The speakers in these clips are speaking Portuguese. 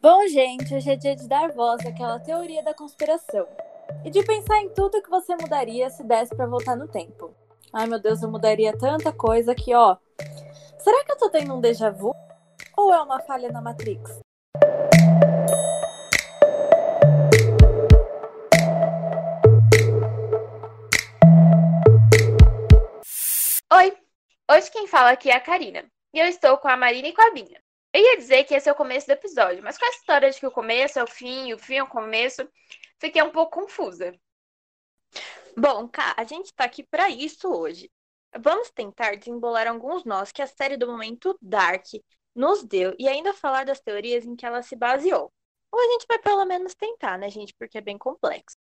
Bom, gente, hoje é dia de dar voz àquela teoria da conspiração. E de pensar em tudo que você mudaria se desse para voltar no tempo. Ai, meu Deus, eu mudaria tanta coisa que, ó. Será que eu tô tendo um déjà vu? Ou é uma falha na Matrix? Oi! Hoje quem fala aqui é a Karina. E eu estou com a Marina e com a Binha. Eu ia dizer que esse é o começo do episódio, mas com a história de que o começo é o fim, o fim é o começo, fiquei um pouco confusa. Bom, Cá, a gente tá aqui para isso hoje. Vamos tentar desembolar alguns nós que a série do momento Dark nos deu e ainda falar das teorias em que ela se baseou. Ou a gente vai pelo menos tentar, né, gente? Porque é bem complexo.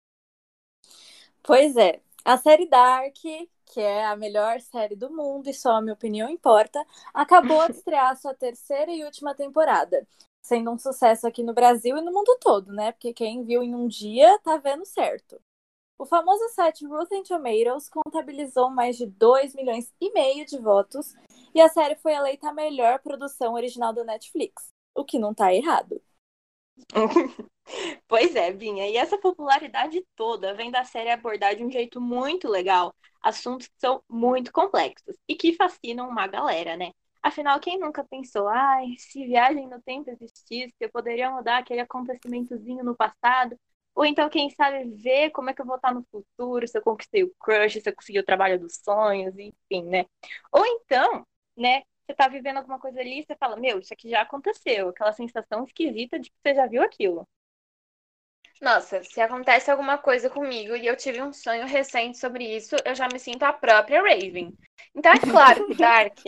Pois é, a série Dark, que é a melhor série do mundo e só a minha opinião importa, acabou de estrear sua terceira e última temporada, sendo um sucesso aqui no Brasil e no mundo todo, né? Porque quem viu em um dia tá vendo certo. O famoso site Rotten Tomatoes contabilizou mais de 2 milhões e meio de votos e a série foi eleita a melhor produção original da Netflix, o que não tá errado. pois é, Binha, e essa popularidade toda vem da série abordar de um jeito muito legal assuntos que são muito complexos e que fascinam uma galera, né? Afinal, quem nunca pensou, ai, se viagem no tempo existisse, eu poderia mudar aquele acontecimentozinho no passado? Ou então, quem sabe, ver como é que eu vou estar no futuro, se eu conquistei o crush, se eu consegui o trabalho dos sonhos, enfim, né? Ou então, né, você tá vivendo alguma coisa ali e você fala, meu, isso aqui já aconteceu, aquela sensação esquisita de que você já viu aquilo. Nossa, se acontece alguma coisa comigo e eu tive um sonho recente sobre isso, eu já me sinto a própria Raven. Então é claro que Dark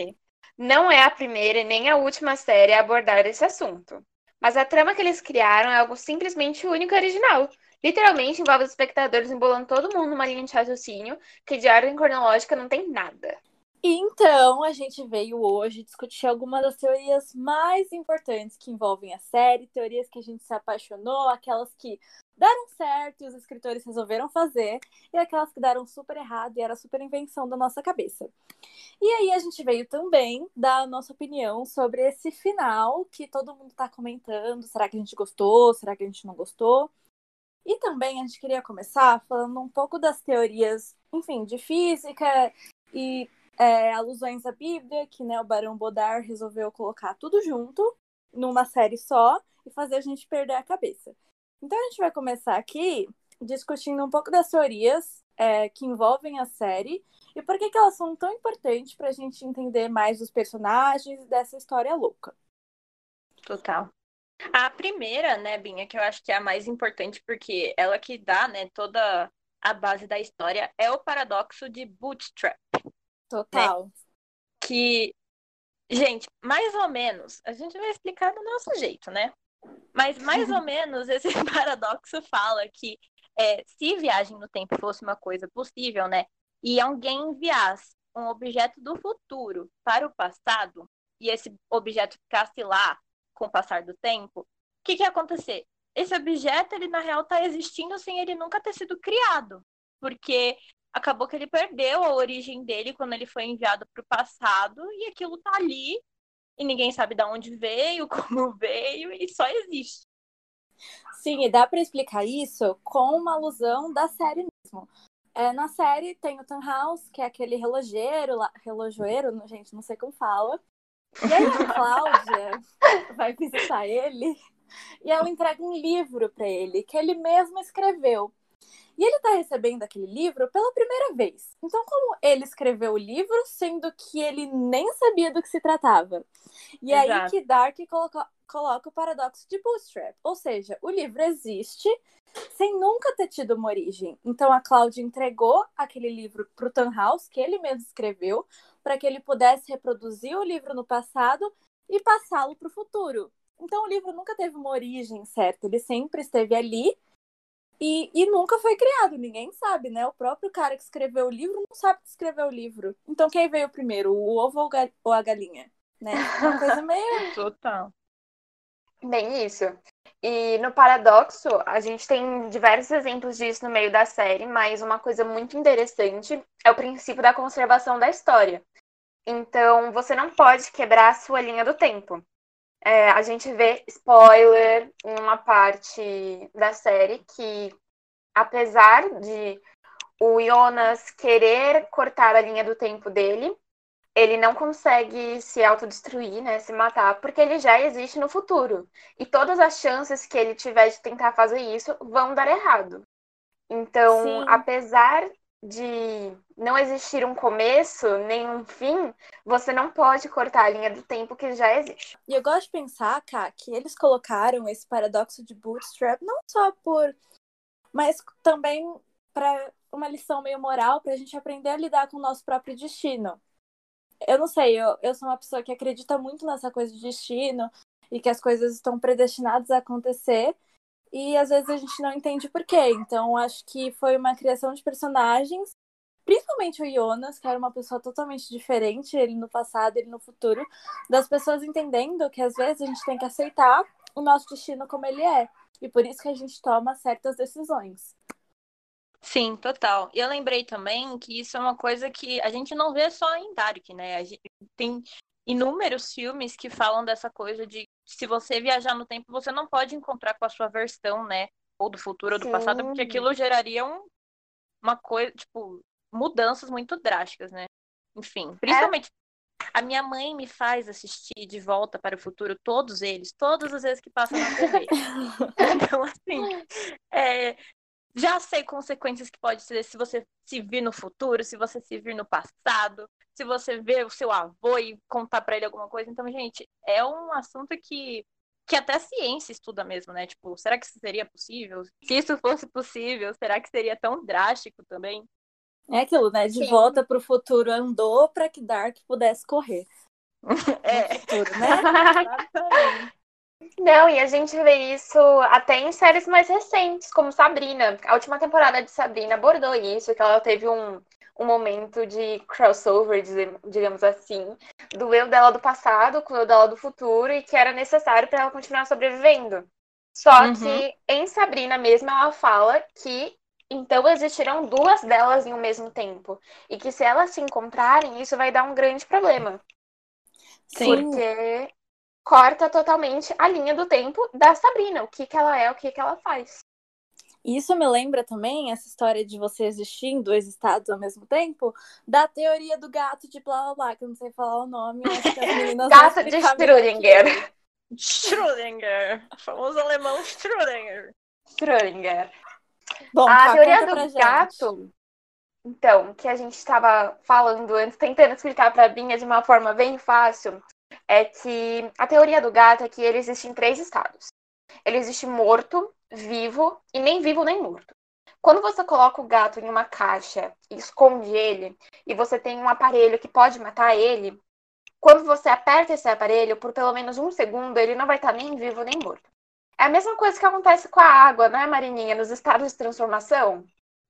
não é a primeira e nem a última série a abordar esse assunto. Mas a trama que eles criaram é algo simplesmente único e original. Literalmente envolve os espectadores embolando todo mundo numa linha de raciocínio que de ordem cronológica não tem nada. Então, a gente veio hoje discutir algumas das teorias mais importantes que envolvem a série, teorias que a gente se apaixonou, aquelas que deram certo e os escritores resolveram fazer, e aquelas que deram super errado e era super invenção da nossa cabeça. E aí a gente veio também dar a nossa opinião sobre esse final que todo mundo está comentando. Será que a gente gostou? Será que a gente não gostou? E também a gente queria começar falando um pouco das teorias, enfim, de física e é, alusões à Bíblia, que né, o Barão Bodar resolveu colocar tudo junto numa série só e fazer a gente perder a cabeça. Então a gente vai começar aqui discutindo um pouco das teorias é, que envolvem a série e por que, que elas são tão importantes para a gente entender mais os personagens dessa história louca. Total. A primeira, né, Binha, que eu acho que é a mais importante, porque ela que dá, né, toda a base da história, é o paradoxo de Bootstrap. Total. Né? Que, gente, mais ou menos, a gente vai explicar do nosso jeito, né? Mas mais ou menos esse paradoxo fala que é, se viagem no tempo fosse uma coisa possível, né? E alguém enviasse um objeto do futuro para o passado, e esse objeto ficasse lá com o passar do tempo, o que, que ia acontecer? Esse objeto, ele na real está existindo sem ele nunca ter sido criado. Porque acabou que ele perdeu a origem dele quando ele foi enviado para o passado e aquilo tá ali e ninguém sabe de onde veio, como veio e só existe. Sim, e dá para explicar isso com uma alusão da série mesmo. É, na série tem o House, que é aquele relojeiro, relojoeiro, gente, não sei como fala. E aí a Cláudia vai visitar ele e ela entrega um livro para ele que ele mesmo escreveu. E ele está recebendo aquele livro pela primeira vez. Então, como ele escreveu o livro, sendo que ele nem sabia do que se tratava? E Exato. aí que Dark coloca, coloca o paradoxo de Bootstrap. Ou seja, o livro existe sem nunca ter tido uma origem. Então, a Cláudia entregou aquele livro para o Tannhaus, que ele mesmo escreveu, para que ele pudesse reproduzir o livro no passado e passá-lo para o futuro. Então, o livro nunca teve uma origem certa, ele sempre esteve ali e, e nunca foi criado, ninguém sabe, né? O próprio cara que escreveu o livro não sabe que escreveu o livro. Então quem veio primeiro, o ovo ou a galinha? Né? Uma coisa meio. Total. Bem, isso. E no paradoxo, a gente tem diversos exemplos disso no meio da série, mas uma coisa muito interessante é o princípio da conservação da história. Então, você não pode quebrar a sua linha do tempo. É, a gente vê spoiler em uma parte da série que, apesar de o Jonas querer cortar a linha do tempo dele, ele não consegue se autodestruir, né, se matar, porque ele já existe no futuro. E todas as chances que ele tiver de tentar fazer isso vão dar errado. Então, Sim. apesar de não existir um começo nem um fim, você não pode cortar a linha do tempo que já existe. E eu gosto de pensar, Ká, que eles colocaram esse paradoxo de bootstrap não só por. mas também para uma lição meio moral para a gente aprender a lidar com o nosso próprio destino. Eu não sei, eu, eu sou uma pessoa que acredita muito nessa coisa de destino e que as coisas estão predestinadas a acontecer e às vezes a gente não entende por quê. Então acho que foi uma criação de personagens, principalmente o Jonas, que era uma pessoa totalmente diferente, ele no passado, ele no futuro, das pessoas entendendo que às vezes a gente tem que aceitar o nosso destino como ele é. E por isso que a gente toma certas decisões. Sim, total. Eu lembrei também que isso é uma coisa que a gente não vê só em Dark, né? Tem inúmeros filmes que falam dessa coisa de se você viajar no tempo, você não pode encontrar com a sua versão, né? Ou do futuro ou do Sim. passado, porque aquilo geraria um, uma coisa, tipo, mudanças muito drásticas, né? Enfim, principalmente é. a minha mãe me faz assistir De Volta para o Futuro, todos eles, todas as vezes que passam na TV. então, assim, é, já sei consequências que pode ser se você se vir no futuro, se você se vir no passado, se você ver o seu avô e contar para ele alguma coisa. Então, gente, é um assunto que que até a ciência estuda mesmo, né? Tipo, será que isso seria possível? Se isso fosse possível, será que seria tão drástico também? É aquilo, né? De Sim. volta para o futuro andou para que Dark pudesse correr. É. Futuro, né? Não, e a gente vê isso até em séries mais recentes, como Sabrina. A última temporada de Sabrina abordou isso, que ela teve um, um momento de crossover, digamos assim, do eu dela do passado com o eu dela do futuro, e que era necessário para ela continuar sobrevivendo. Só uhum. que em Sabrina mesmo ela fala que então existirão duas delas em um mesmo tempo. E que se elas se encontrarem, isso vai dar um grande problema. Sim. Porque corta totalmente a linha do tempo da Sabrina, o que, que ela é, o que, que ela faz. Isso me lembra também essa história de você existir em dois estados ao mesmo tempo, da teoria do gato de blá blá blá, que eu não sei falar o nome, Gato de Schrödinger. Schrödinger, famoso alemão Schrödinger. Schrödinger. Bom, a tá, teoria do gato, então, que a gente estava falando antes, tentando explicar para a Binha de uma forma bem fácil, é que a teoria do gato é que ele existe em três estados. Ele existe morto, vivo e nem vivo nem morto. Quando você coloca o gato em uma caixa e esconde ele, e você tem um aparelho que pode matar ele, quando você aperta esse aparelho, por pelo menos um segundo, ele não vai estar nem vivo nem morto. É a mesma coisa que acontece com a água, não é, Marininha? Nos estados de transformação.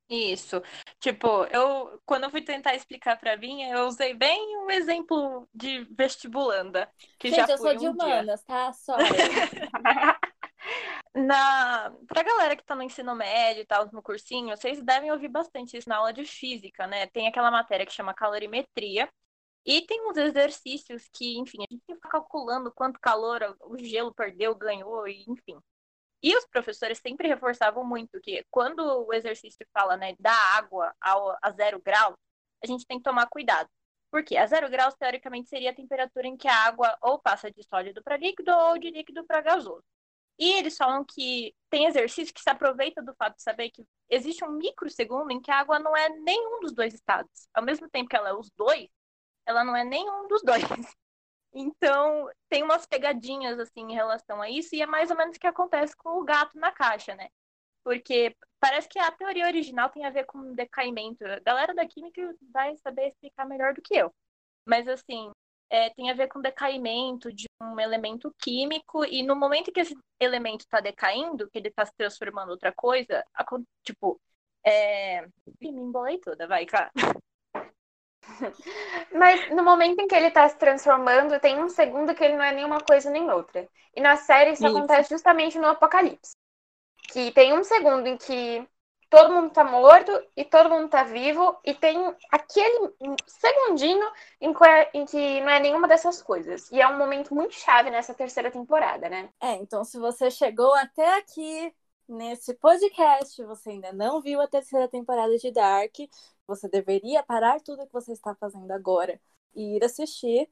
Isso. Tipo, eu quando eu fui tentar explicar para mim, eu usei bem um exemplo de vestibulanda, que Gente, já eu sou um de humanas, dia. tá? Só. na pra galera que tá no ensino médio e tal, no cursinho, vocês devem ouvir bastante isso na aula de física, né? Tem aquela matéria que chama calorimetria. E tem uns exercícios que, enfim, a gente tem que ficar calculando quanto calor o gelo perdeu, ganhou, e enfim. E os professores sempre reforçavam muito que quando o exercício fala né, da água ao, a zero grau, a gente tem que tomar cuidado. Porque a zero graus, teoricamente, seria a temperatura em que a água ou passa de sólido para líquido ou de líquido para gasoso. E eles falam que tem exercício que se aproveita do fato de saber que existe um microsegundo em que a água não é nenhum dos dois estados. Ao mesmo tempo que ela é os dois, ela não é nenhum dos dois. Então, tem umas pegadinhas assim em relação a isso, e é mais ou menos o que acontece com o gato na caixa, né? Porque parece que a teoria original tem a ver com decaimento. A galera da química vai saber explicar melhor do que eu. Mas, assim, é, tem a ver com decaimento de um elemento químico, e no momento que esse elemento está decaindo, que ele está se transformando em outra coisa, tipo, é... me embolei toda, vai, cara. Mas no momento em que ele tá se transformando, tem um segundo que ele não é nenhuma coisa nem outra. E na série isso, isso. acontece justamente no Apocalipse. Que tem um segundo em que todo mundo tá morto e todo mundo tá vivo, e tem aquele segundinho em que, é, em que não é nenhuma dessas coisas. E é um momento muito chave nessa terceira temporada, né? É, então se você chegou até aqui nesse podcast, você ainda não viu a terceira temporada de Dark, você deveria parar tudo que você está fazendo agora e ir assistir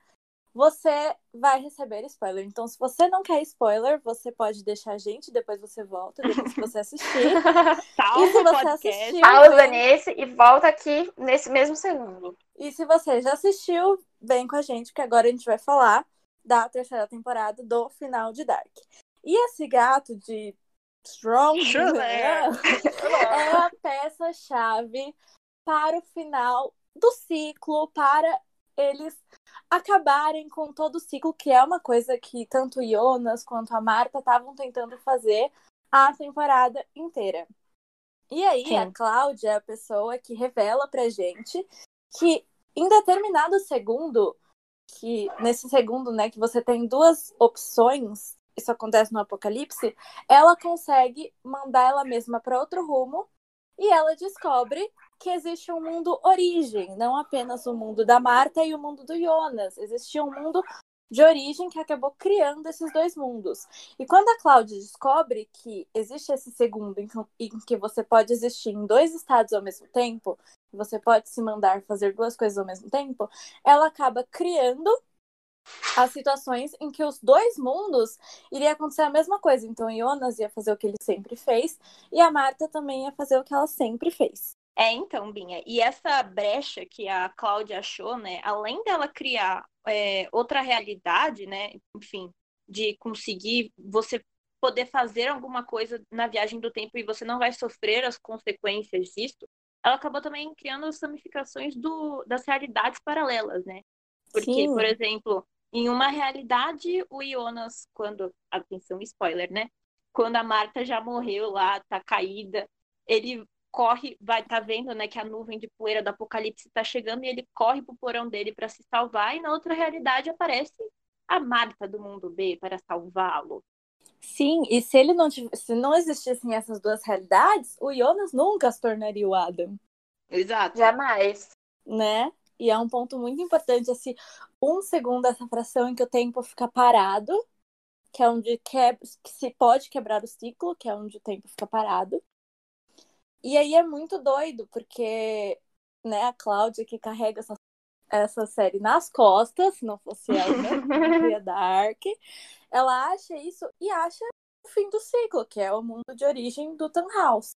você vai receber spoiler. Então, se você não quer spoiler, você pode deixar a gente, depois você volta, depois que você assistir. e se você assistiu. Pausa vem... nesse e volta aqui nesse mesmo segundo. E se você já assistiu, vem com a gente, que agora a gente vai falar da terceira temporada do final de Dark. E esse gato de Strong né? é a peça-chave para o final do ciclo, para eles acabarem com todo o ciclo, que é uma coisa que tanto o Jonas quanto a Marta estavam tentando fazer a temporada inteira. E aí, Sim. a Cláudia é a pessoa que revela pra gente que em determinado segundo, que nesse segundo, né, que você tem duas opções, isso acontece no Apocalipse, ela consegue mandar ela mesma para outro rumo e ela descobre que existe um mundo origem, não apenas o mundo da Marta e o mundo do Jonas. Existia um mundo de origem que acabou criando esses dois mundos. E quando a Cláudia descobre que existe esse segundo em que você pode existir em dois estados ao mesmo tempo, você pode se mandar fazer duas coisas ao mesmo tempo, ela acaba criando as situações em que os dois mundos iria acontecer a mesma coisa. Então, Jonas ia fazer o que ele sempre fez e a Marta também ia fazer o que ela sempre fez. É, então, Binha, e essa brecha que a Cláudia achou, né, além dela criar é, outra realidade, né, enfim, de conseguir você poder fazer alguma coisa na viagem do tempo e você não vai sofrer as consequências disso, ela acabou também criando as ramificações do, das realidades paralelas, né? Porque, Sim. por exemplo, em uma realidade, o Jonas, quando. Atenção, spoiler, né? Quando a Marta já morreu lá, tá caída, ele corre, vai tá vendo, né, que a nuvem de poeira do apocalipse está chegando e ele corre pro porão dele para se salvar e na outra realidade aparece a Marta do mundo B para salvá-lo. Sim, e se ele não se não existissem essas duas realidades, o Jonas nunca se tornaria o Adam. Exato. Jamais. Né? E é um ponto muito importante esse um segundo essa fração em que o tempo fica parado, que é onde que, que se pode quebrar o ciclo, que é onde o tempo fica parado. E aí é muito doido, porque né, a Cláudia que carrega essa, essa série nas costas, se não fosse ela, né, Dark, ela acha isso e acha o fim do ciclo, que é o mundo de origem do Tannhaus.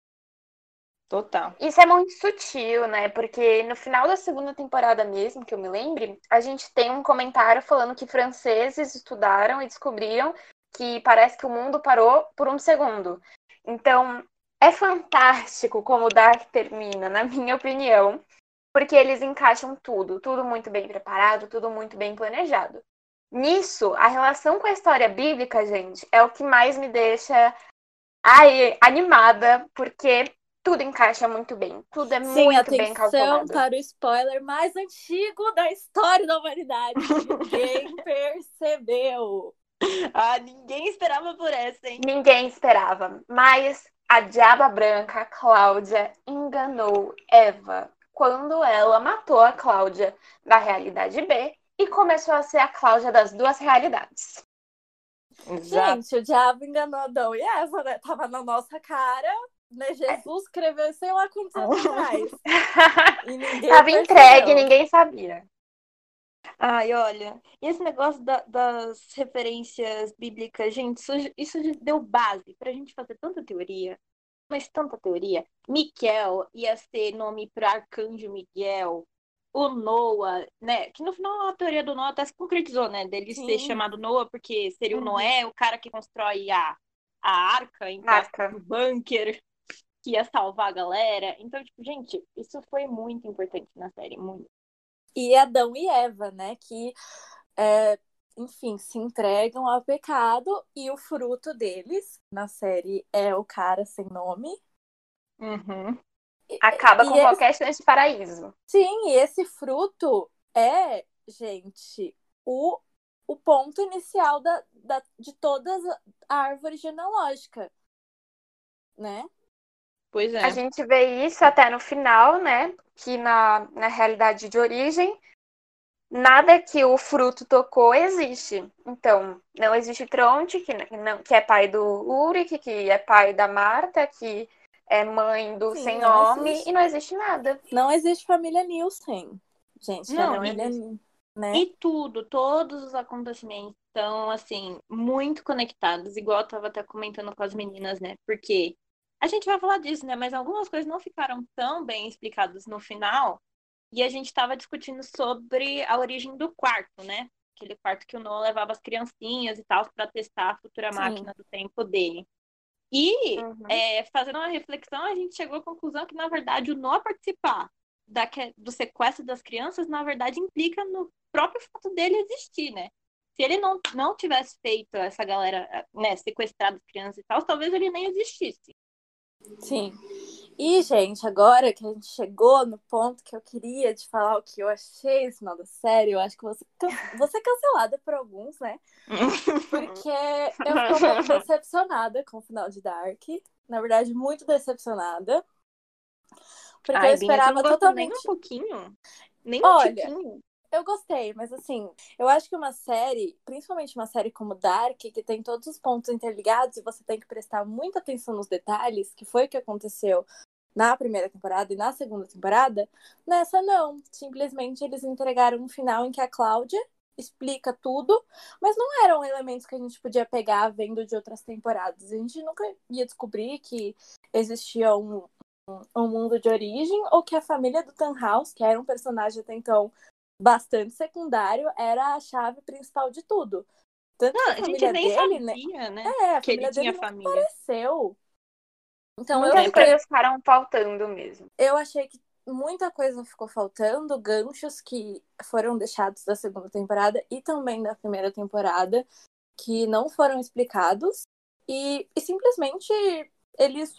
Total. Isso é muito sutil, né? Porque no final da segunda temporada mesmo, que eu me lembre, a gente tem um comentário falando que franceses estudaram e descobriram que parece que o mundo parou por um segundo. Então, é fantástico como o Dark termina, na minha opinião, porque eles encaixam tudo, tudo muito bem preparado, tudo muito bem planejado. Nisso, a relação com a história bíblica, gente, é o que mais me deixa ai, animada, porque tudo encaixa muito bem. Tudo é Sim, muito bem calculado. para o spoiler mais antigo da história da humanidade. Ninguém percebeu. Ah, ninguém esperava por essa, hein? Ninguém esperava. Mas a diaba branca, Cláudia, enganou Eva quando ela matou a Cláudia da realidade B e começou a ser a Cláudia das duas realidades. Exato. Gente, o diabo enganou Adão e Eva, né? Tava na nossa cara, né? Jesus escreveu sei lá quantos anos atrás. Tava entregue, ninguém sabia. Ai, olha, e esse negócio da, das referências bíblicas, gente, isso, isso deu base pra gente fazer tanta teoria, mas tanta teoria. Miquel ia ser nome para Arcanjo Miguel, o Noah, né? Que no final a teoria do Noah até se concretizou, né? Dele Sim. ser chamado Noah, porque seria o uhum. Noé, o cara que constrói a, a arca, em arca. do bunker, que ia salvar a galera. Então, tipo, gente, isso foi muito importante na série, muito e Adão e Eva, né? Que, é, enfim, se entregam ao pecado e o fruto deles na série é o cara sem nome. Uhum. Acaba com e qualquer esse... chance de paraíso. Sim, e esse fruto é, gente, o, o ponto inicial da, da, de toda a árvore genealógica, né? Pois é. A gente vê isso até no final, né? Que na, na realidade de origem, nada que o fruto tocou existe. Então, não existe Tronte, que, não, que é pai do Ulrich, que é pai da Marta, que é mãe do Sim, sem não nome, existe. e não existe nada. Não existe família Nielsen. Gente, Não, família, né? E tudo, todos os acontecimentos estão, assim, muito conectados, igual eu tava até comentando com as meninas, né? Porque a gente vai falar disso, né? Mas algumas coisas não ficaram tão bem explicadas no final. E a gente tava discutindo sobre a origem do quarto, né? Aquele quarto que o Noah levava as criancinhas e tal para testar a futura Sim. máquina do tempo dele. E Uhum. é, fazendo uma reflexão, a gente chegou à conclusão que, na verdade, o Noah participar da, do sequestro das crianças, na verdade, implica no próprio fato dele existir, né? Se ele não, não tivesse feito essa galera, né, sequestrar as crianças e tal, talvez ele nem existisse. Sim. E, gente, agora que a gente chegou no ponto que eu queria te falar o que eu achei esse final da série, eu acho que você vou ser cancelada por alguns, né? Porque eu um pouco decepcionada com o final de Dark. Na verdade, muito decepcionada. Porque Ai, eu esperava gostou totalmente. Nem um pouquinho. Nem um Olha, tiquinho. Eu gostei, mas assim, eu acho que uma série, principalmente uma série como Dark, que tem todos os pontos interligados e você tem que prestar muita atenção nos detalhes, que foi o que aconteceu na primeira temporada e na segunda temporada, nessa não. Simplesmente eles entregaram um final em que a Cláudia explica tudo, mas não eram elementos que a gente podia pegar vendo de outras temporadas. A gente nunca ia descobrir que existia um, um, mundo de origem ou que a família do Tannhaus, que era um personagem até então bastante secundário, era a chave principal de tudo. Tanto Não, que a a gente família nem dele, né? sabia, né? É, a que ele família tinha dele nunca família. apareceu. Então eu, Muitas lembro. coisas ficaram faltando mesmo. eu achei que muita coisa ficou faltando, ganchos que foram deixados da segunda temporada e também da primeira temporada, que não foram explicados. E, e simplesmente eles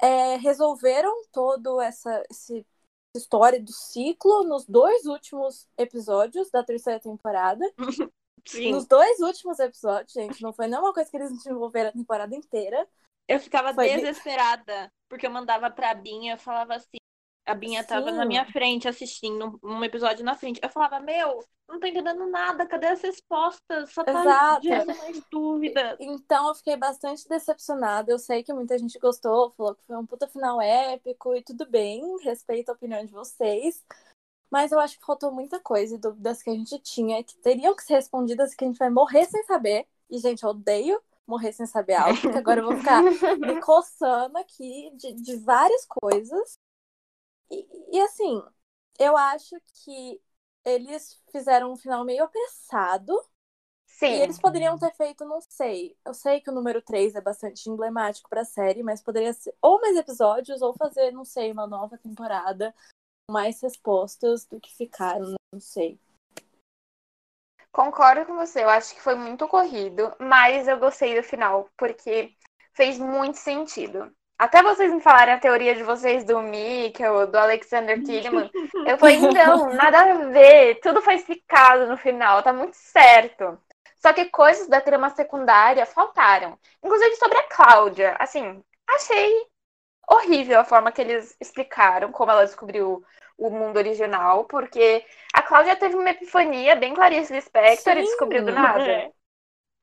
é, resolveram todo essa esse, história do ciclo nos dois últimos episódios da terceira temporada. Sim. Nos dois últimos episódios, gente, não foi nenhuma coisa que eles desenvolveram a temporada inteira. Eu ficava Foi desesperada, porque eu mandava pra Binha, eu falava assim, a Binha tava Sim. na minha frente assistindo um episódio na frente. Eu falava, meu, não tô entendendo nada, cadê as respostas? Só tá Exato. gerando mais dúvida. Então eu fiquei bastante decepcionada. Eu sei que muita gente gostou, falou que foi um puta final épico e tudo bem, respeito a opinião de vocês. Mas eu acho que faltou muita coisa e dúvidas que a gente tinha que teriam que ser respondidas que a gente vai morrer sem saber. E, gente, eu odeio morrer sem saber algo, porque agora eu vou ficar me coçando aqui de, de várias coisas. E, e, assim, eu acho que eles fizeram um final meio apressado. Sim. E eles poderiam ter feito, não sei. Eu sei que o número 3 é bastante emblemático pra série, mas poderia ser ou mais episódios ou fazer, não sei, uma nova temporada com mais respostas do que ficaram, não sei. Concordo com você, eu acho que foi muito corrido, mas eu gostei do final, porque fez muito sentido. Até vocês me falarem a teoria de vocês do Mikkel, do Alexander Tillman, eu falei, não, nada a ver, tudo foi explicado no final, tá muito certo. Só que coisas da trama secundária faltaram. Inclusive sobre a Cláudia, assim, achei horrível a forma que eles explicaram como ela descobriu o mundo original, porque a Cláudia teve uma epifania bem Clarice Lispector e Sim. descobriu do nada. É.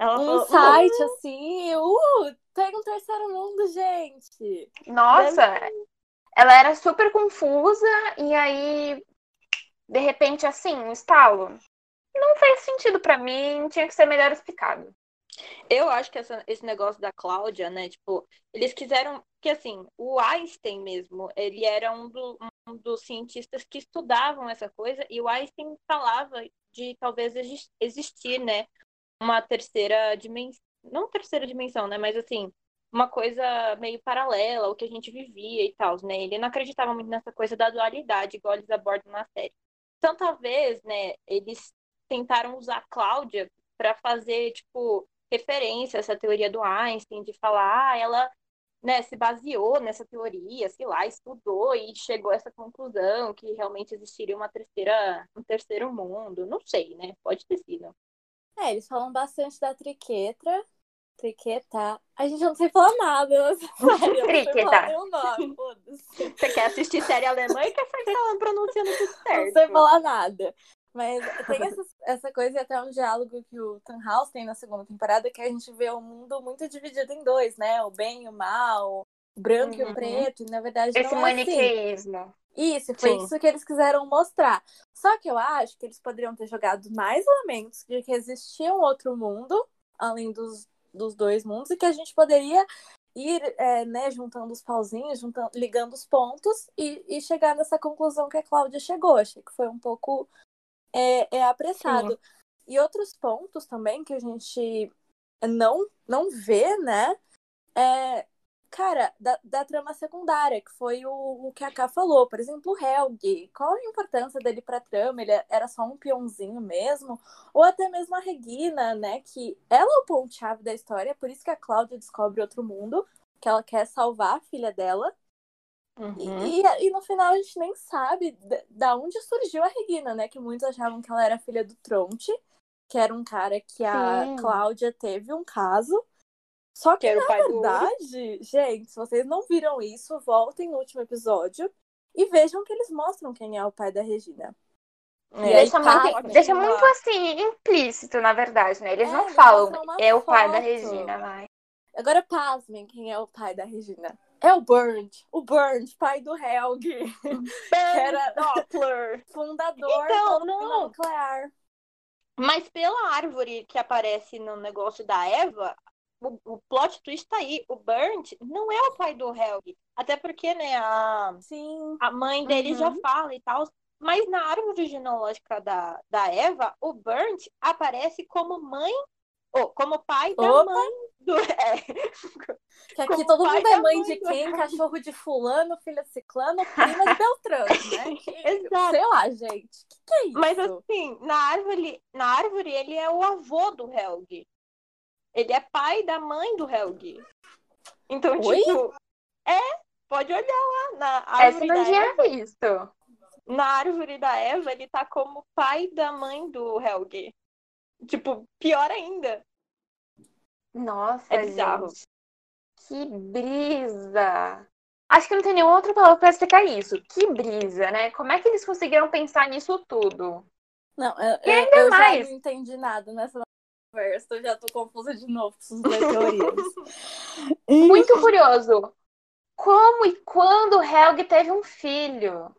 Ela Um falou, site assim, uh, tem um terceiro mundo, gente. Nossa, ela era super confusa e aí, de repente, assim, um estalo. Não fez sentido pra mim, tinha que ser melhor explicado. Eu acho que essa- esse negócio da Cláudia, né? Tipo, eles quiseram. Que assim, o Einstein mesmo, ele era um, do- um dos cientistas que estudavam essa coisa, e o Einstein falava de talvez exis- existir, né? Uma terceira dimensão. Não terceira dimensão, né? Mas assim, uma coisa meio paralela ao que a gente vivia e tal, né? Ele não acreditava muito nessa coisa da dualidade, igual eles abordam na série. Então, talvez, né, eles tentaram usar a Cláudia para fazer, tipo, referência a essa teoria do Einstein, de falar, ah, ela né, se baseou nessa teoria, sei lá, estudou e chegou a essa conclusão que realmente existiria uma terceira, um terceiro mundo. Não sei, né? Pode ter sido. É, eles falam bastante da triquetra, Triqueta. A gente não sei falar nada. Não sei Triqueta. Você quer assistir série alemã e quer ficar falando, pronunciando tudo Não certo. sei falar nada. Mas tem essa, essa coisa e até um diálogo que o Tannhaus tem na segunda temporada, que a gente vê o mundo muito dividido em dois, né? O bem e o mal, branco e Uhum. o preto, e na verdade Esse não é assim. maniqueísmo. Isso, foi Sim. isso que eles quiseram mostrar. Só que eu acho que eles poderiam ter jogado mais elementos de que existia um outro mundo, além dos, dos dois mundos, e que a gente poderia ir é, né, juntando os pauzinhos, juntando, ligando os pontos e, e chegar nessa conclusão que a Cláudia chegou. Achei que foi um pouco é, é apressado. E outros pontos também que a gente não, não vê, né? É, cara, da, da trama secundária, que foi o, o que a Ká falou. Por exemplo, o Helg. Qual a importância dele pra trama? Ele era só um peãozinho mesmo? Ou até mesmo a Regina, né? Que ela é o ponto-chave da história, por isso que a Cláudia descobre outro mundo, que ela quer salvar a filha dela. Uhum. E, e, e no final a gente nem sabe da- da onde surgiu a Regina, né? Que muitos achavam que ela era filha do Tronte, que era um cara que a Sim. Cláudia teve um caso. Só que, Que era o na pai do verdade, gente, se vocês não viram isso, voltem no último episódio e vejam que eles mostram quem é o pai da Regina. É. Deixa, tá, muito, deixa muito assim, implícito, na verdade, né? Eles É, não falam, é o pai da. Regina, vai. Agora pasmem quem é o pai da Regina. É o Bernd. O Bernd, pai do Helg, era- Doppler. fundador Então, da não. nuclear. Mas pela árvore que aparece no negócio da Eva, o, o plot twist tá aí. O Burnt não é o pai do Helg. Até porque, né, a, Sim. a mãe dele Uhum. já fala e tal. Mas na árvore genealógica da, da Eva, o Burnt aparece como mãe, ou como pai da Opa. mãe do. É, Que aqui Como todo mundo é mãe mãe de do quem? Helg. Cachorro de fulano, filha ciclano, prima de Beltrano, né? Que- Exato. Sei lá, gente. Que que é isso? Mas assim, na árvore, na árvore ele é o avô do Helg. Ele é pai da mãe do Helg. Então, Oi? tipo, é, pode olhar lá na Essa árvore eu da não tinha Eva. visto. Na árvore da Eva, ele tá como pai da mãe do Helg. Tipo, pior ainda. Nossa, É bizarro. gente. Que brisa. Acho que não tem nenhuma outra palavra pra explicar isso. Que brisa, né? Como é que eles conseguiram pensar nisso tudo? Não, eu, E eu- ainda eu já mais. não entendi nada nessa conversa. Eu já tô confusa de novo, preciso ler teorias. Muito curioso. Como e quando o Helg teve um filho?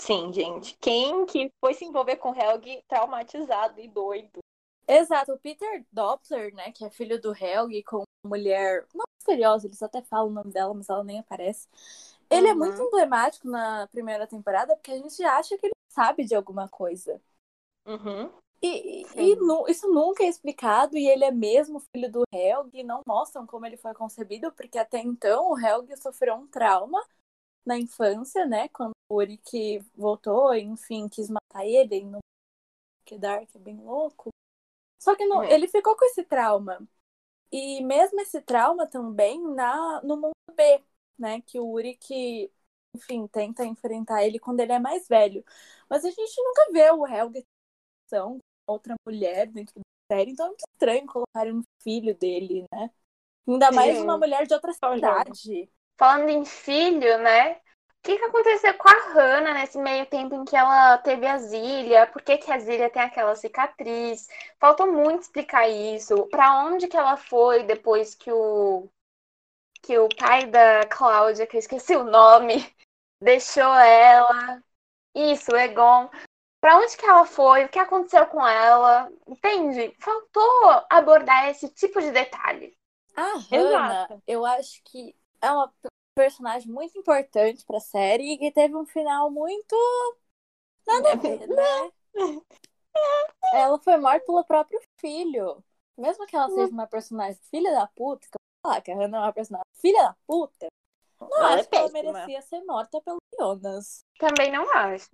Sim, gente. Quem que foi se envolver com Helg traumatizado e doido? Exato, o Peter Doppler, né, que é filho do Helg, com uma mulher não misteriosa, eles até falam o nome dela, mas ela nem aparece. Ele é Uhum. muito emblemático na primeira temporada, porque a gente acha que ele sabe de alguma coisa. Uhum. E, e nu- isso nunca é explicado, e ele é mesmo filho do Helg, não mostram como ele foi concebido, porque até então o Helg sofreu um trauma na infância, né? Quando o Uric voltou, enfim, quis matar ele, no que Dark é bem louco. Só que não- Uhum. ele ficou com esse trauma. E mesmo esse trauma também na, no mundo B, né? Que o Uric, enfim, tenta enfrentar ele quando ele é mais velho. Mas a gente nunca vê o Helg outra mulher dentro da série, então é muito estranho colocarem um filho dele, né? Ainda mais Sim. uma mulher de outra cidade. Falando em filho, né? O que, que aconteceu com a Hannah nesse meio tempo em que ela teve a Zília? Por que, que a Zília tem aquela cicatriz? Faltou muito explicar isso. Pra onde que ela foi depois que o que o pai da Cláudia, que eu esqueci o nome, deixou ela? Isso, Egon. Pra onde que ela foi? O que aconteceu com ela? Entende? Faltou abordar esse tipo de detalhe. A Hannah, Exato. eu acho que é uma personagem muito importante pra série e que teve um final muito nada a ver, né? Ela foi morta pelo próprio filho. Mesmo que ela seja uma personagem filha da puta, que eu vou falar que a Hannah é uma personagem filha da puta, não Ela é acho que ela merecia ser morta pelo Jonas. Também não acho.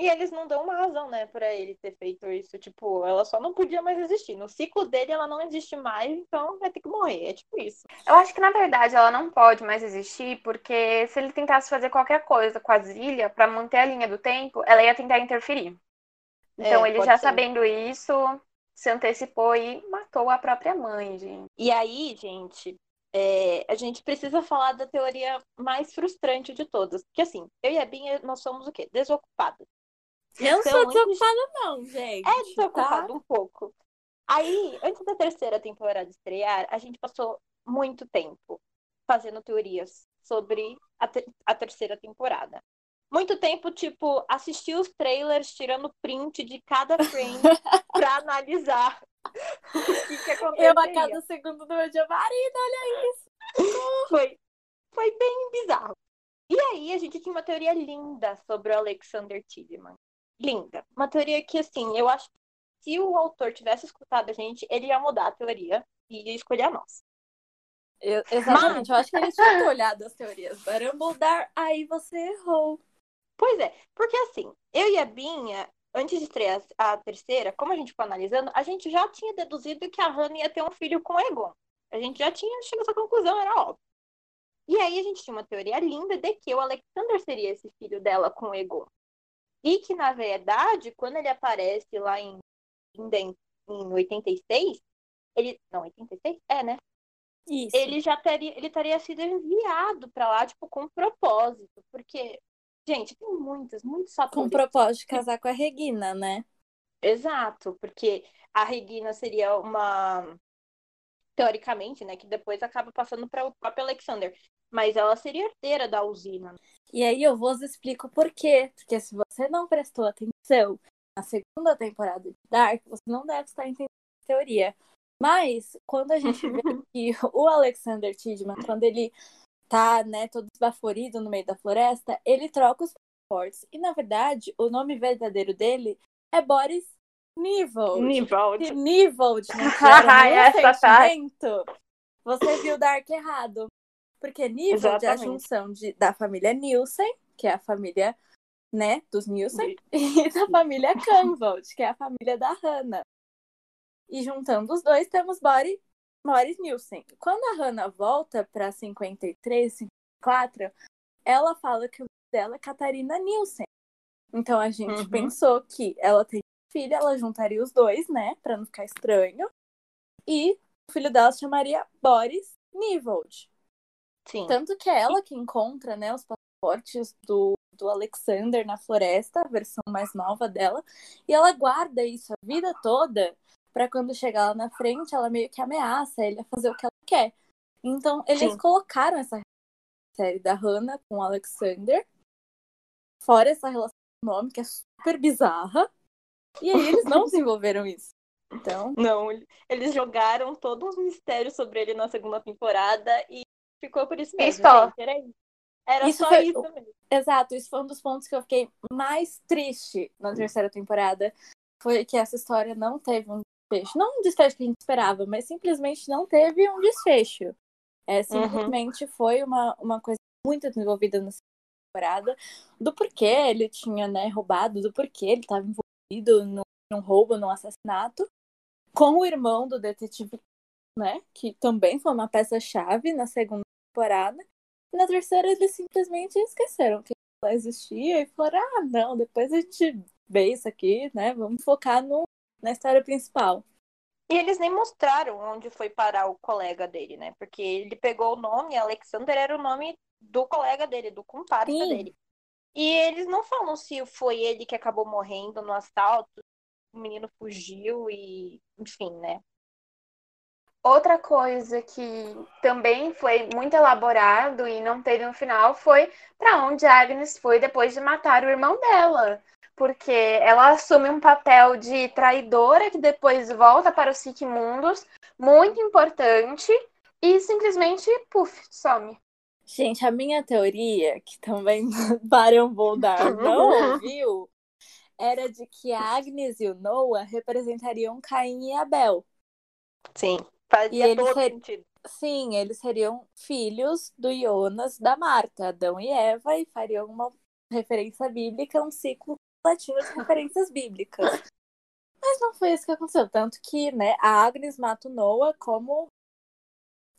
E eles não dão uma razão, né, pra ele ter feito isso. Tipo, ela só não podia mais existir. No ciclo dele, ela não existe mais, então vai ter que morrer. É tipo isso. Eu acho que, na verdade, ela não pode mais existir, porque se ele tentasse fazer qualquer coisa com a Zília pra manter a linha do tempo, ela ia tentar interferir. Então, É, ele já ser. sabendo isso, se antecipou e matou a própria mãe, gente. E aí, gente, é, a gente precisa falar da teoria mais frustrante de todas. Porque assim, eu e a Binha, nós somos o quê? Desocupadas. Eu não Então, sou antes- desocupada, não, gente. É desocupado tá? um pouco. Aí, antes da terceira temporada estrear, a gente passou muito tempo fazendo teorias sobre a, te- a terceira temporada. Muito tempo, tipo, assistir os trailers, tirando print de cada frame pra analisar o que, que aconteceria. Eu a cada segundo do meu dia, Marina, olha isso. Foi, foi bem bizarro. E aí, a gente tinha uma teoria linda sobre o Alexander Tillman. Linda. Uma teoria que, assim, eu acho que se o autor tivesse escutado a gente, ele ia mudar a teoria e ia escolher a nossa. Eu- exatamente, eu acho que eles tinham que ter olhado as teorias do Dumbledore, aí você errou. Pois é, porque assim, eu e a Binha, antes de estrear a terceira, como a gente ficou analisando, a gente já tinha deduzido que a Hannah ia ter um filho com o Egon. A gente já tinha chegado a essa conclusão, era óbvio. E aí a gente tinha uma teoria linda de que o Alexander seria esse filho dela com o Egon. E que, na verdade, quando ele aparece lá em, em, em 86, ele. Não, 86? É, né? Isso. ele já teria, ele teria sido enviado pra lá, tipo, com propósito. Porque, gente, tem muitas, muitos Com o fatores. propósito de casar com a Regina, né? Exato, porque a Regina seria uma. Teoricamente, né? Que depois acaba passando para o próprio Alexander. Mas ela seria herdeira da usina. E aí eu vos explico por quê. Porque se você não prestou atenção na segunda temporada de Dark, você não deve estar entendendo a teoria. Mas quando a gente vê que o Alexander Tidman, quando ele tá, né, todo esbaforido no meio da floresta, ele troca os passaportes. E na verdade, o nome verdadeiro dele é Boris Nivold. Nivold não gera nenhum Essa tá- sentimento, você viu Dark errado. Porque Nivold é a Exatamente. junção de, da família Nielsen, que é a família, né, dos Nielsen, e da família Canvold, que é a família da Hannah. E juntando os dois, temos Boris, Boris Nielsen. Quando a Hannah volta para 53, 54, ela fala que o nome dela é Catarina Nielsen. Então a gente Uhum. pensou que ela tem filha, ela juntaria os dois, né, para não ficar estranho. E o filho dela se chamaria Boris Nivold. Sim. Tanto que é ela que encontra, né, os passaportes do, do Alexander na floresta, a versão mais nova dela, e ela guarda isso a vida toda para quando chegar lá na frente, ela meio que ameaça ele a fazer o que ela quer. Então, eles Sim. colocaram essa série da Hannah com o Alexander, fora essa relação que é super bizarra, e aí eles não desenvolveram isso. Então, Não, ele- eles jogaram todos os mistérios sobre ele na segunda temporada e ficou por isso mesmo. Gente, Era isso. Só foi- isso mesmo. Exato, isso foi um dos pontos que eu fiquei mais triste na terceira temporada. Foi que essa história não teve um desfecho. Não um desfecho que a gente esperava, mas simplesmente não teve um desfecho. É, simplesmente foi uma, uma coisa muito desenvolvida na segunda temporada do porquê ele tinha né, roubado, do porquê ele estava envolvido num, num roubo, num assassinato, com o irmão do detetive, né? Que também foi uma peça-chave na segunda temporada. E na terceira eles simplesmente esqueceram que ela existia e falaram, ah, não, depois a gente vê isso aqui, né? Vamos focar no, na história principal. E eles nem mostraram onde foi parar o colega dele, né? Porque ele pegou o nome, Alexander era o nome do colega dele, do Sim. dele. E eles não falam se foi ele que acabou morrendo no assalto, o menino fugiu e, enfim, né? Outra coisa que também foi muito elaborado e não teve no final foi para onde a Agnes foi depois de matar o irmão dela. Porque ela assume um papel de traidora que depois volta para os Sigmundos, muito importante, e simplesmente, puf, some. Gente, a minha teoria, que também Barão Boldar não ouviu, era de que a Agnes e o Noah representariam Caim e Abel. Sim, fazia eles todo ser- sentido. Sim, eles seriam filhos do Jonas da Marta, Adão e Eva, e fariam uma referência bíblica, um ciclo latino de referências bíblicas. Mas não foi isso que aconteceu. Tanto que, né, a Agnes mata o Noah como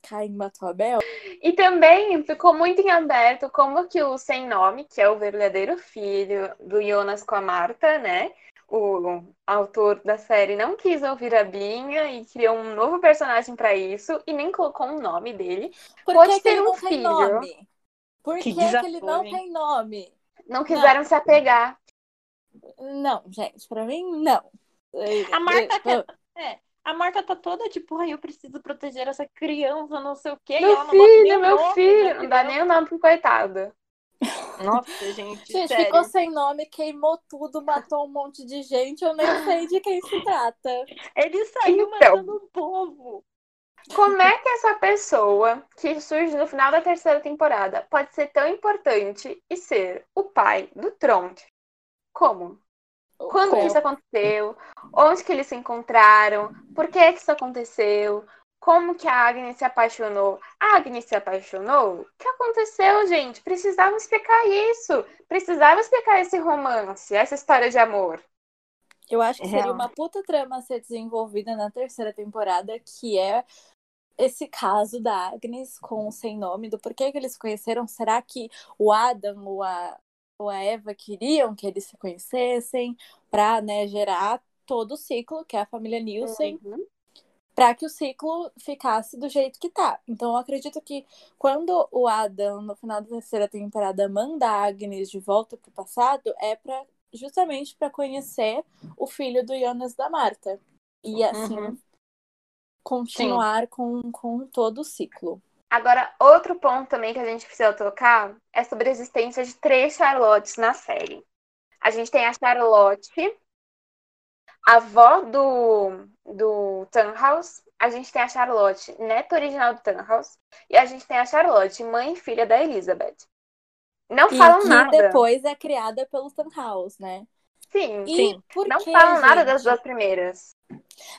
Caim matou Abel. E também ficou muito em aberto como que o sem nome, que é o verdadeiro filho do Jonas com a Marta, né? O autor da série não quis ouvir a Binha e criou um novo personagem pra isso e nem colocou um nome dele. Por Pode que, que ter ele um não tem filho. nome? Por Que que, que ele não tem nome? Não quiseram se apegar. Não, gente, pra mim, não. A Marta Eu- quer- É, a Marta tá toda tipo, ai, eu preciso proteger essa criança, não sei o quê. e ela Meu não filho, meu nome filho. da Não dá nem o nome pro coitado. Nossa, gente, Gente, sério. ficou sem nome, queimou tudo, matou um monte de gente, eu nem sei de quem se trata. Ele saiu Então. matando o povo. Como é que essa pessoa que surge no final da terceira temporada pode ser tão importante e ser o pai do Trond? Como? Quando que Como? isso aconteceu? Onde que eles se encontraram? Por que que isso aconteceu? Como que a Agnes se apaixonou? A Agnes se apaixonou? O que aconteceu, gente? Precisava explicar isso. Precisava explicar esse romance, essa história de amor. Eu acho que seria Real. uma puta trama a ser desenvolvida na terceira temporada, que é esse caso da Agnes com o sem nome, do porquê que eles se conheceram. Será que o Adam ou a, ou a Eva queriam que eles se conhecessem pra, né, gerar todo o ciclo, que é a família Nielsen, Uhum. Para que o ciclo ficasse do jeito que tá. Então eu acredito que quando o Adam, no final da terceira temporada, manda a Agnes de volta pro passado, é para justamente para conhecer o filho do Jonas da Marta. E assim Uhum. continuar com, com todo o ciclo. Agora, outro ponto também que a gente precisa tocar é sobre a existência de três Charlottes na série. A gente tem a Charlotte, a avó do, do Tannhaus, a gente tem a Charlotte, neta original do Tannhaus, e a gente tem a Charlotte, mãe e filha da Elizabeth. Não E falam que nada. depois é criada pelo Tannhaus, né? Sim, E Sim. por não que, falam nada gente? das duas primeiras.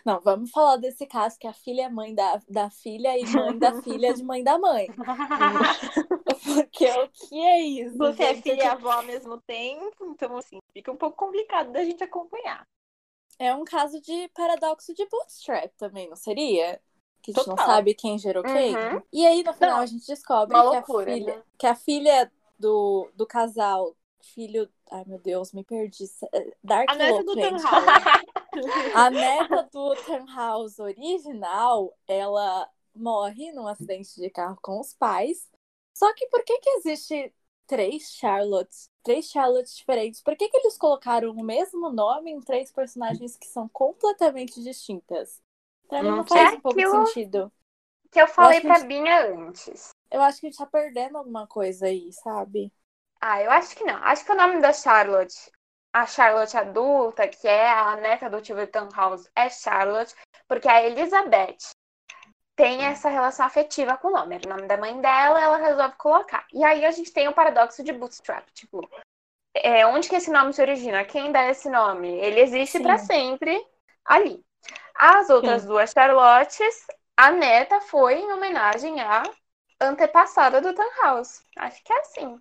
Não, vamos falar desse caso que a filha é mãe da, da filha e mãe da filha de mãe da mãe. Porque o que é isso? Você é gente? filha e avó ao mesmo tempo, então assim, fica um pouco complicado da gente acompanhar. É um caso de paradoxo de bootstrap também, não seria? Que a gente não Total. sabe quem gerou quem. Uhum. E aí, no final, Não, a gente descobre uma que, loucura, a filha, né? que a filha do, do casal, filho. Ai, meu Deus, me perdi. Dark A neta do. A neta do Tannhaus original, ela morre num acidente de carro com os pais. Só que por que que existe três Charlottes? Três Charlottes diferentes? Por que que eles colocaram o mesmo nome em três personagens que são completamente distintas? Pra mim Não não faz sei. um pouco de sentido. Que eu falei que pra a gente- Binha antes. Eu acho que a gente tá perdendo alguma coisa aí, sabe? Ah, eu acho que não. Acho que o nome da Charlotte, a Charlotte adulta, que é a neta do tio House, é Charlotte, porque a Elizabeth tem essa relação afetiva com o nome. Era o nome da mãe dela, ela resolve colocar. E aí a gente tem o paradoxo de Bootstrap, tipo, é, onde que esse nome se origina? Quem dá esse nome? Ele existe Sim. para sempre ali. As outras duas Charlottes, a neta foi em homenagem à antepassada do House. Acho que é assim.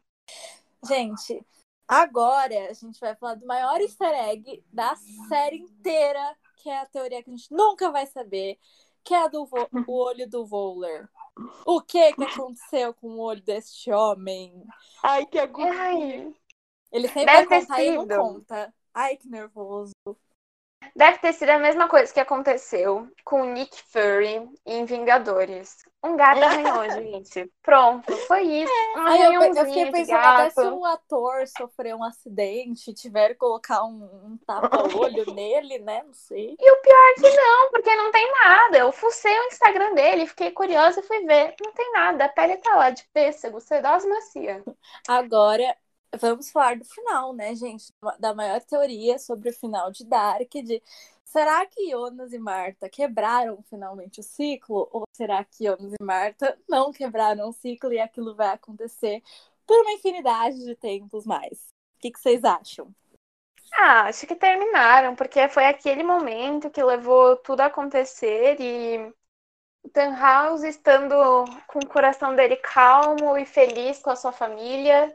Gente, agora a gente vai falar do maior easter egg da série inteira, que é a teoria que a gente nunca vai saber, que é do o olho do Voller. O que que aconteceu com o olho deste homem? Ai, que agonia. Ele sempre Deve vai contar e não conta. Ai, que nervoso. Deve ter sido a mesma coisa que aconteceu com Nick Fury em Vingadores. Um gato arranhou, gente. Pronto, foi isso. Um Aí eu, eu fiquei pensando até se o ator sofreu um acidente, tiver que colocar um, um tapa-olho nele, né? Não sei. E o pior é que não, porque não tem nada. Eu fucei o Instagram dele, fiquei curiosa e fui ver. Não tem nada. A pele tá lá de pêssego, sedosa macia. Agora, vamos falar do final, né, gente? Da maior teoria sobre o final de Dark, de será que Jonas e Marta quebraram finalmente o ciclo? Ou será que Jonas e Marta não quebraram o ciclo e aquilo vai acontecer por uma infinidade de tempos mais? O que, que vocês acham? Ah, acho que terminaram, porque foi aquele momento que levou tudo a acontecer e o Tannhaus estando com o coração dele calmo e feliz com a sua família,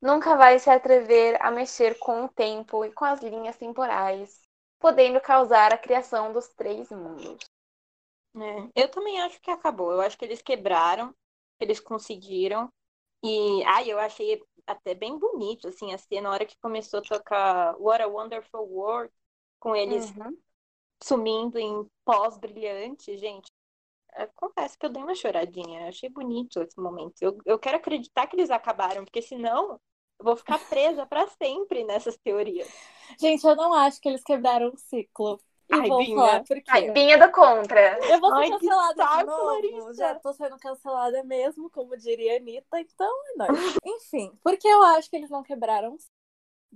nunca vai se atrever a mexer com o tempo e com as linhas temporais, podendo causar a criação dos três mundos. É, eu também acho que acabou. Eu acho que eles quebraram, que eles conseguiram. E ai, eu achei até bem bonito assim a cena, na hora que começou a tocar What a Wonderful World. com eles Uhum. sumindo em pós-brilhante, gente. Confesso que eu dei uma choradinha. Eu achei bonito esse momento. Eu, eu quero acreditar que eles acabaram, porque senão eu vou ficar presa pra sempre nessas teorias. Gente, eu não acho que eles quebraram o ciclo. E Ai, vou Binha. falar por quê. Ai, Binha do contra. Eu vou ser Ai, cancelada de saco, novo. Larissa. Já tô sendo cancelada mesmo, como diria a Anitta, então é nóis. Enfim, porque eu acho que eles não quebraram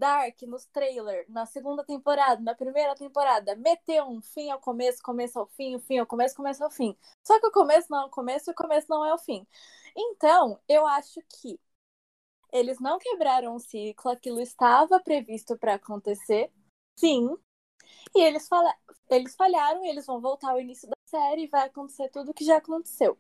Dark nos trailers, na segunda temporada, na primeira temporada, meteu um fim ao começo, começo ao fim, o fim ao começo, começo ao fim. Só que o começo não é o começo e o começo não é o fim. Então, eu acho que eles não quebraram o ciclo, aquilo estava previsto para acontecer, sim. E eles, fala... eles falharam, eles vão voltar ao início da série e vai acontecer tudo o que já aconteceu.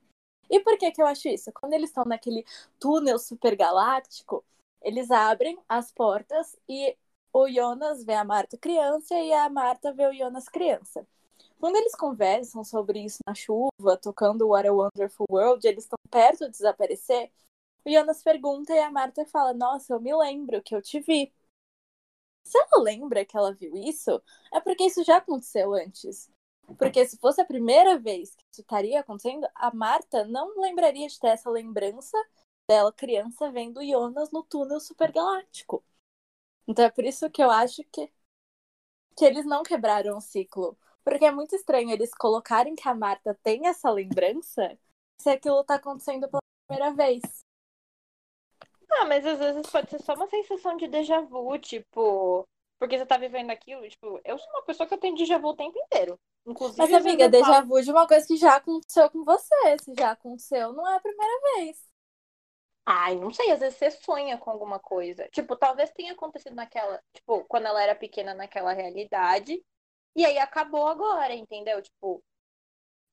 E por que que eu acho isso? Quando eles estão naquele túnel supergaláctico, eles abrem as portas e o Jonas vê a Marta criança e a Marta vê o Jonas criança. Quando eles conversam sobre isso na chuva, tocando What a Wonderful World, eles estão perto de desaparecer, o Jonas pergunta e a Marta fala: Nossa, eu me lembro que eu te vi. Se ela lembra que ela viu isso, é porque isso já aconteceu antes. Porque se fosse a primeira vez que isso estaria acontecendo, a Marta não lembraria de ter essa lembrança dela criança vendo Jonas no túnel supergaláctico. Então é por isso que eu acho que, que eles não quebraram o ciclo. Porque é muito estranho eles colocarem que a Marta tem essa lembrança se aquilo tá acontecendo pela primeira vez. Ah, mas às vezes pode ser só uma sensação de déjà vu, tipo, porque você tá vivendo aquilo, tipo, eu sou uma pessoa que eu tenho déjà vu o tempo inteiro. Inclusive, Mas, amiga, déjà falo, vu de uma coisa que já aconteceu com você. Se já aconteceu, não é a primeira vez. Ai, não sei, às vezes você sonha com alguma coisa. Tipo, talvez tenha acontecido naquela, tipo, quando ela era pequena naquela realidade, e aí acabou agora, entendeu? Tipo,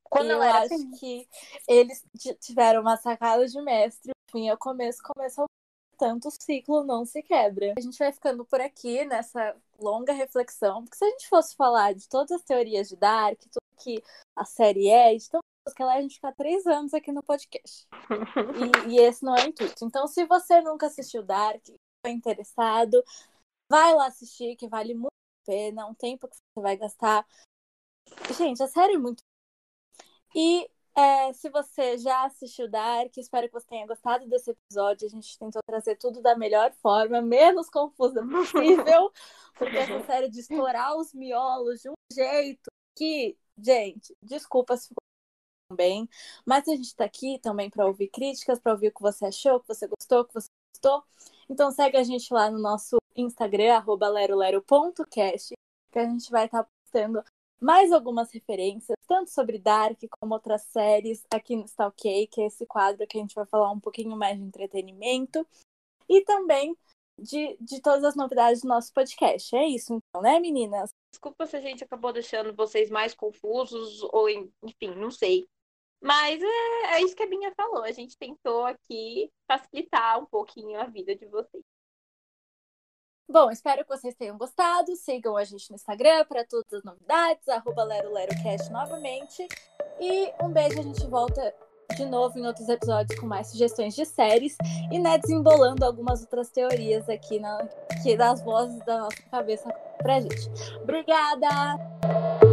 quando eu acho que eles tiveram uma sacada de mestre. O fim ao começo, começo ao tanto o ciclo não se quebra. A gente vai ficando por aqui nessa longa reflexão, porque se a gente fosse falar de todas as teorias de Dark, tudo que a série é, de tão que ela a gente ficar três anos aqui no podcast. E, e esse não é o intuito. Então, se você nunca assistiu Dark, foi interessado, vai lá assistir, que vale muito a pena, um tempo que você vai gastar. Gente, a série é muito. E é, se você já assistiu Dark, espero que você tenha gostado desse episódio. A gente tentou trazer tudo da melhor forma, menos confusa possível, porque essa série de estourar os miolos de um jeito que, gente, desculpa se ficou bem, mas a gente tá aqui também para ouvir críticas, para ouvir o que você achou, o que você gostou, o que você gostou. Então segue a gente lá no nosso Instagram, arroba lerolero.cast, que a gente vai estar postando mais algumas referências, tanto sobre Dark como outras séries aqui no Está OK, que é esse quadro que a gente vai falar um pouquinho mais de entretenimento, e também de, de todas as novidades do nosso podcast. É isso, então, né, meninas? Desculpa se a gente acabou deixando vocês mais confusos, ou enfim, não sei. Mas é, é isso que a Binha falou. A gente tentou aqui facilitar um pouquinho a vida de vocês. Bom, espero que vocês tenham gostado. Sigam a gente no Instagram para todas as novidades, arroba LeroLeroCast novamente. E um beijo, a gente volta de novo em outros episódios com mais sugestões de séries e né, desembolando algumas outras teorias aqui na, que das vozes da nossa cabeça pra gente. Obrigada!